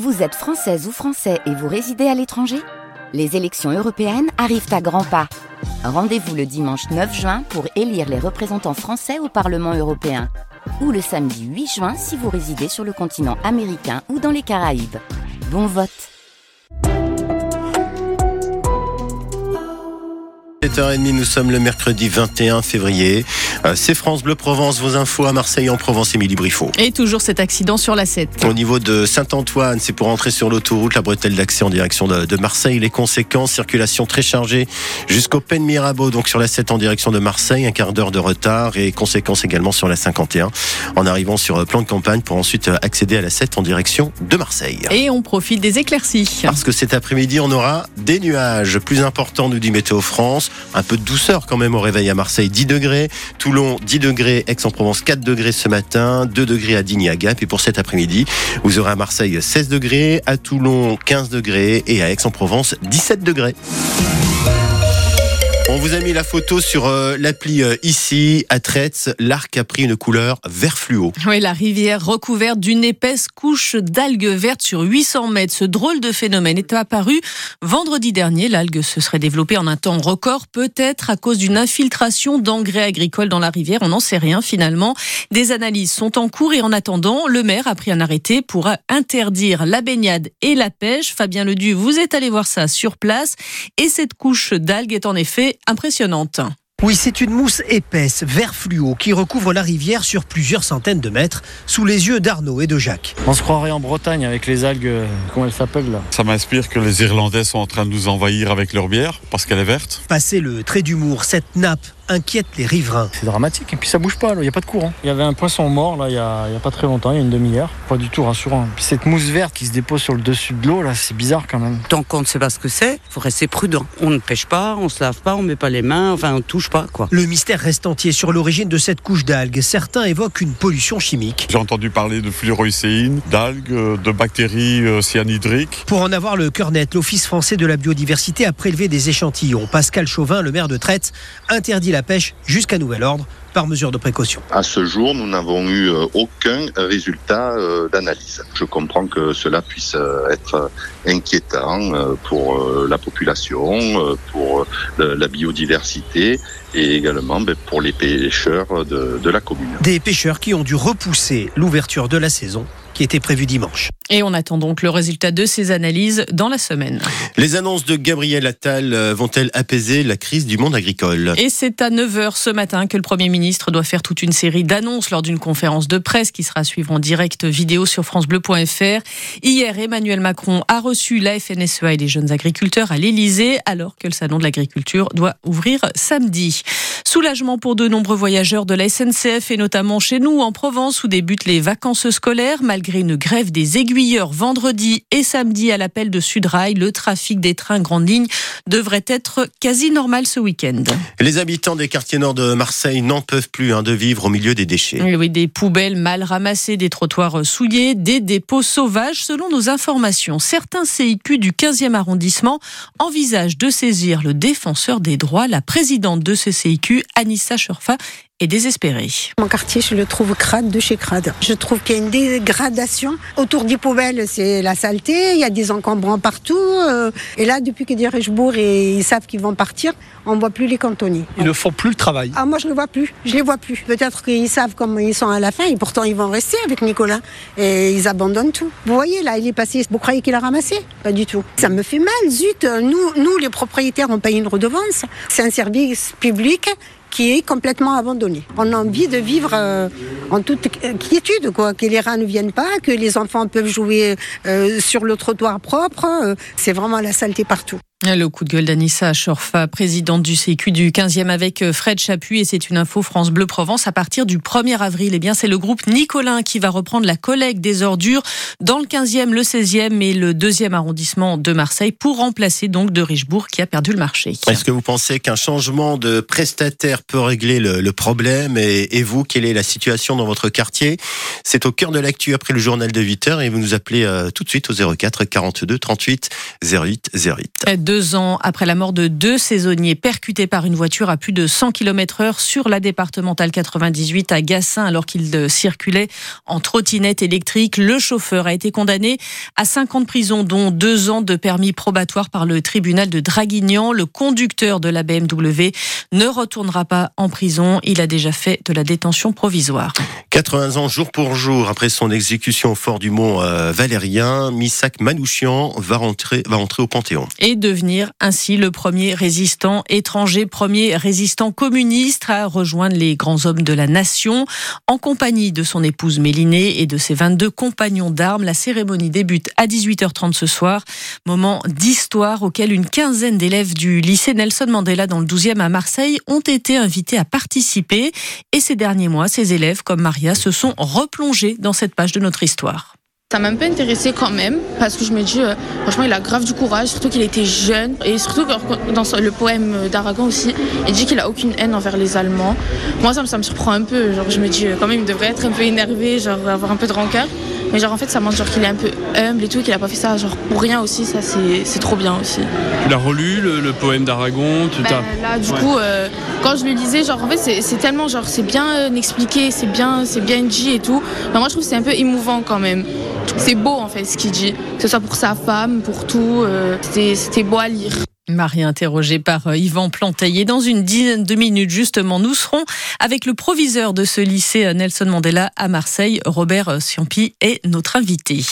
Vous êtes française ou français et vous résidez à l'étranger? Les élections européennes arrivent à grands pas. Rendez-vous le dimanche 9 juin pour élire les représentants français au Parlement européen. Ou le samedi 8 juin si vous résidez sur le continent américain ou dans les Caraïbes. Bon vote 7h30, nous sommes le mercredi 21 février. Euh, c'est France Bleu Provence, vos infos à Marseille en Provence, Émilie Briffaut. Et toujours cet accident sur la 7. Au niveau de Saint-Antoine, c'est pour entrer sur l'autoroute, la bretelle d'accès en direction de, de, Marseille. Les conséquences, circulation très chargée jusqu'au Pen Mirabeau, donc sur la 7 en direction de Marseille, un quart d'heure de retard et conséquences également sur la 51 en arrivant sur euh, plan de campagne pour ensuite euh, accéder à la 7 en direction de Marseille. Et on profite des éclaircies. Parce que cet après-midi, on aura des nuages plus importants, nous dit Météo France. Un peu de douceur quand même au réveil à Marseille, 10 degrés. Toulon, 10 degrés. Aix-en-Provence, 4 degrés ce matin. 2 degrés à Digne à. Et pour cet après-midi, vous aurez à Marseille 16 degrés. À Toulon, 15 degrés. Et à Aix-en-Provence, 17 degrés. On vous a mis la photo sur euh, l'appli euh, ici, à Tretz. L'arc a pris une couleur vert fluo. Oui, la rivière recouverte d'une épaisse couche d'algues vertes sur 800 mètres. Ce drôle de phénomène est apparu vendredi dernier. L'algue se serait développée en un temps record, peut-être à cause d'une infiltration d'engrais agricoles dans la rivière. On n'en sait rien finalement. Des analyses sont en cours et en attendant, le maire a pris un arrêté pour interdire la baignade et la pêche. Fabien Ledu, vous êtes allé voir ça sur place et cette couche d'algues est en effet impressionnante. Oui, c'est une mousse épaisse, vert fluo, qui recouvre la rivière sur plusieurs centaines de mètres, sous les yeux d'Arnaud et de Jacques. On se croirait en Bretagne avec les algues, euh, comment elles s'appellent là? Ça m'inspire que les Irlandais sont en train de nous envahir avec leur bière, parce qu'elle est verte. Passé le trait d'humour, cette nappe inquiète les riverains. C'est dramatique, et puis ça bouge pas, il n'y a pas de courant. Il y avait un poisson mort là, il n'y a, a, pas très longtemps, il y a une demi-heure. Pas du tout rassurant. Puis cette mousse verte qui se dépose sur le dessus de l'eau, là, c'est bizarre quand même. Tant qu'on ne sait pas ce que c'est, faut rester prudent. On ne pêche pas, on se lave pas, on met pas les mains, enfin on touche pas quoi. Le mystère reste entier sur l'origine de cette couche d'algues. Certains évoquent une pollution chimique. J'ai entendu parler de fluoroïcéine, d'algues, de bactéries euh, cyanhydriques. Pour en avoir le cœur net, l'Office français de la biodiversité a prélevé des échantillons. Pascal Chauvin, le maire de Traite, interdit la pêche jusqu'à nouvel ordre par mesure de précaution. À ce jour, nous n'avons eu aucun résultat d'analyse. Je comprends que cela puisse être inquiétant pour la population, pour la biodiversité et également pour les pêcheurs de, de la commune. Des pêcheurs qui ont dû repousser l'ouverture de la saison qui était prévue dimanche. Et on attend donc le résultat de ces analyses dans la semaine. Les annonces de Gabriel Attal vont-elles apaiser la crise du monde agricole? Et c'est à 9h ce matin que le Premier ministre doit faire toute une série d'annonces lors d'une conférence de presse qui sera suivie en direct vidéo sur francebleu.fr. Hier, Emmanuel Macron a reçu la FNSEA et les jeunes agriculteurs à l'Elysée alors que le salon de l'agriculture doit ouvrir samedi. Soulagement pour de nombreux voyageurs de la SNCF et notamment chez nous en Provence où débutent les vacances scolaires malgré une grève des aiguilleurs vendredi et samedi à l'appel de Sudrail. Le trafic des trains grande ligne devrait être quasi normal ce week-end. Les habitants des quartiers nord de Marseille n'en peuvent plus hein, de vivre au milieu des déchets. Oui, des poubelles mal ramassées, des trottoirs souillés, des dépôts sauvages. Selon nos informations, certains CIQ du 15e arrondissement envisagent de saisir le défenseur des droits. La présidente de ce CIQ, Anissa Chorfa, désespérée. Mon quartier, je le trouve crade de chez crade. Je trouve qu'il y a une dégradation. Autour des poubelles, c'est la saleté, il y a des encombrants partout. Et là, depuis que Richebourg et ils savent qu'ils vont partir, on ne voit plus les cantonniers. Ils ne font plus le travail Ah, moi, je ne le vois plus. Je les vois plus. Peut-être qu'ils savent comment ils sont à la fin et pourtant ils vont rester avec Nicolas. Et ils abandonnent tout. Vous voyez, là, il est passé. Vous croyez qu'il a ramassé? Pas du tout. Ça me fait mal, zut. Nous, nous les propriétaires, on paye une redevance. C'est un service public qui est complètement abandonné. On a envie de vivre euh, en toute quiétude, quoi, que les rats ne viennent pas, que les enfants peuvent jouer euh, sur le trottoir propre. Euh, c'est vraiment la saleté partout. Le coup de gueule d'Anissa Chorfa, présidente du CQ du 15e avec Fred Chapuis et c'est une info France Bleu Provence à partir du 1er avril. Eh bien, c'est le groupe Nicolin qui va reprendre la collecte des ordures dans le 15e, le 16e et le 2e arrondissement de Marseille pour remplacer donc de Richebourg qui a perdu le marché. Est-ce que vous pensez qu'un changement de prestataire peut régler le, le problème? Et, et, vous, quelle est la situation dans votre quartier? C'est au cœur de l'actu après le journal de 8h et vous nous appelez euh, tout de suite au 04 42 38 08 08. Deux ans après la mort de deux saisonniers percutés par une voiture à plus de 100 km heure sur la départementale 98 à Gassin alors qu'ils circulaient en trottinette électrique. Le chauffeur a été condamné à 5 ans de prison, dont deux ans de permis probatoire par le tribunal de Draguignan. Le conducteur de la BMW ne retournera pas en prison. Il a déjà fait de la détention provisoire. 80 ans jour pour jour après son exécution au fort du Mont euh, Valérien, Missak Manouchian va rentrer, va rentrer au Panthéon. Et ainsi le premier résistant étranger, premier résistant communiste à rejoindre les grands hommes de la nation. En compagnie de son épouse Mélinée et de ses 22 compagnons d'armes, la cérémonie débute à 18h30 ce soir. Moment d'histoire auquel une quinzaine d'élèves du lycée Nelson Mandela dans le 12e à Marseille ont été invités à participer. Et ces derniers mois, ces élèves, comme Maria, se sont replongés dans cette page de notre histoire. Ça m'a un peu intéressé quand même, parce que je me dis, euh, franchement, il a grave du courage, surtout qu'il était jeune, et surtout que dans le poème d'Aragon aussi, il dit qu'il a aucune haine envers les Allemands. Moi, ça, ça me surprend un peu, genre, je me dis, euh, quand même, il devrait être un peu énervé, genre, avoir un peu de rancœur. Mais genre en fait ça montre genre qu'il est un peu humble et tout, qu'il a pas fait ça genre pour rien aussi, ça c'est trop bien aussi. Tu l'as relu le, poème d'Aragon ben, Là du coup euh, quand je le lisais genre en fait c'est tellement genre c'est bien expliqué, c'est bien c'est bien dit et tout. Mais moi je trouve que c'est un peu émouvant quand même. C'est beau en fait ce qu'il dit, que ce soit pour sa femme, pour tout, euh, c'était beau à lire. Marie interrogée par euh, Yvan Plantaillé. Dans une dizaine de minutes, justement, nous serons avec le proviseur de ce lycée euh, Nelson Mandela à Marseille, Robert euh, Ciampi, est notre invité.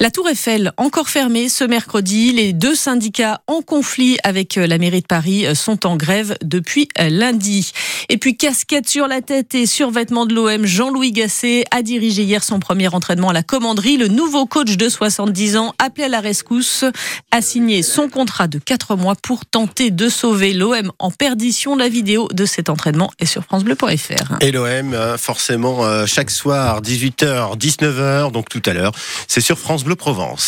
La Tour Eiffel, encore fermée ce mercredi. Les deux syndicats en conflit avec la mairie de Paris sont en grève depuis lundi. Et puis, casquette sur la tête et survêtement de l'OM, Jean-Louis Gasset a dirigé hier son premier entraînement à la commanderie. Le nouveau coach de 70 ans, appelé à la rescousse, a signé son contrat de 4 mois pour tenter de sauver l'OM en perdition. La vidéo de cet entraînement est sur francebleu.fr. Et l'OM, euh, forcément, euh, chaque soir, 18h, 19h, donc tout à l'heure, c'est sur France Bleu Provence.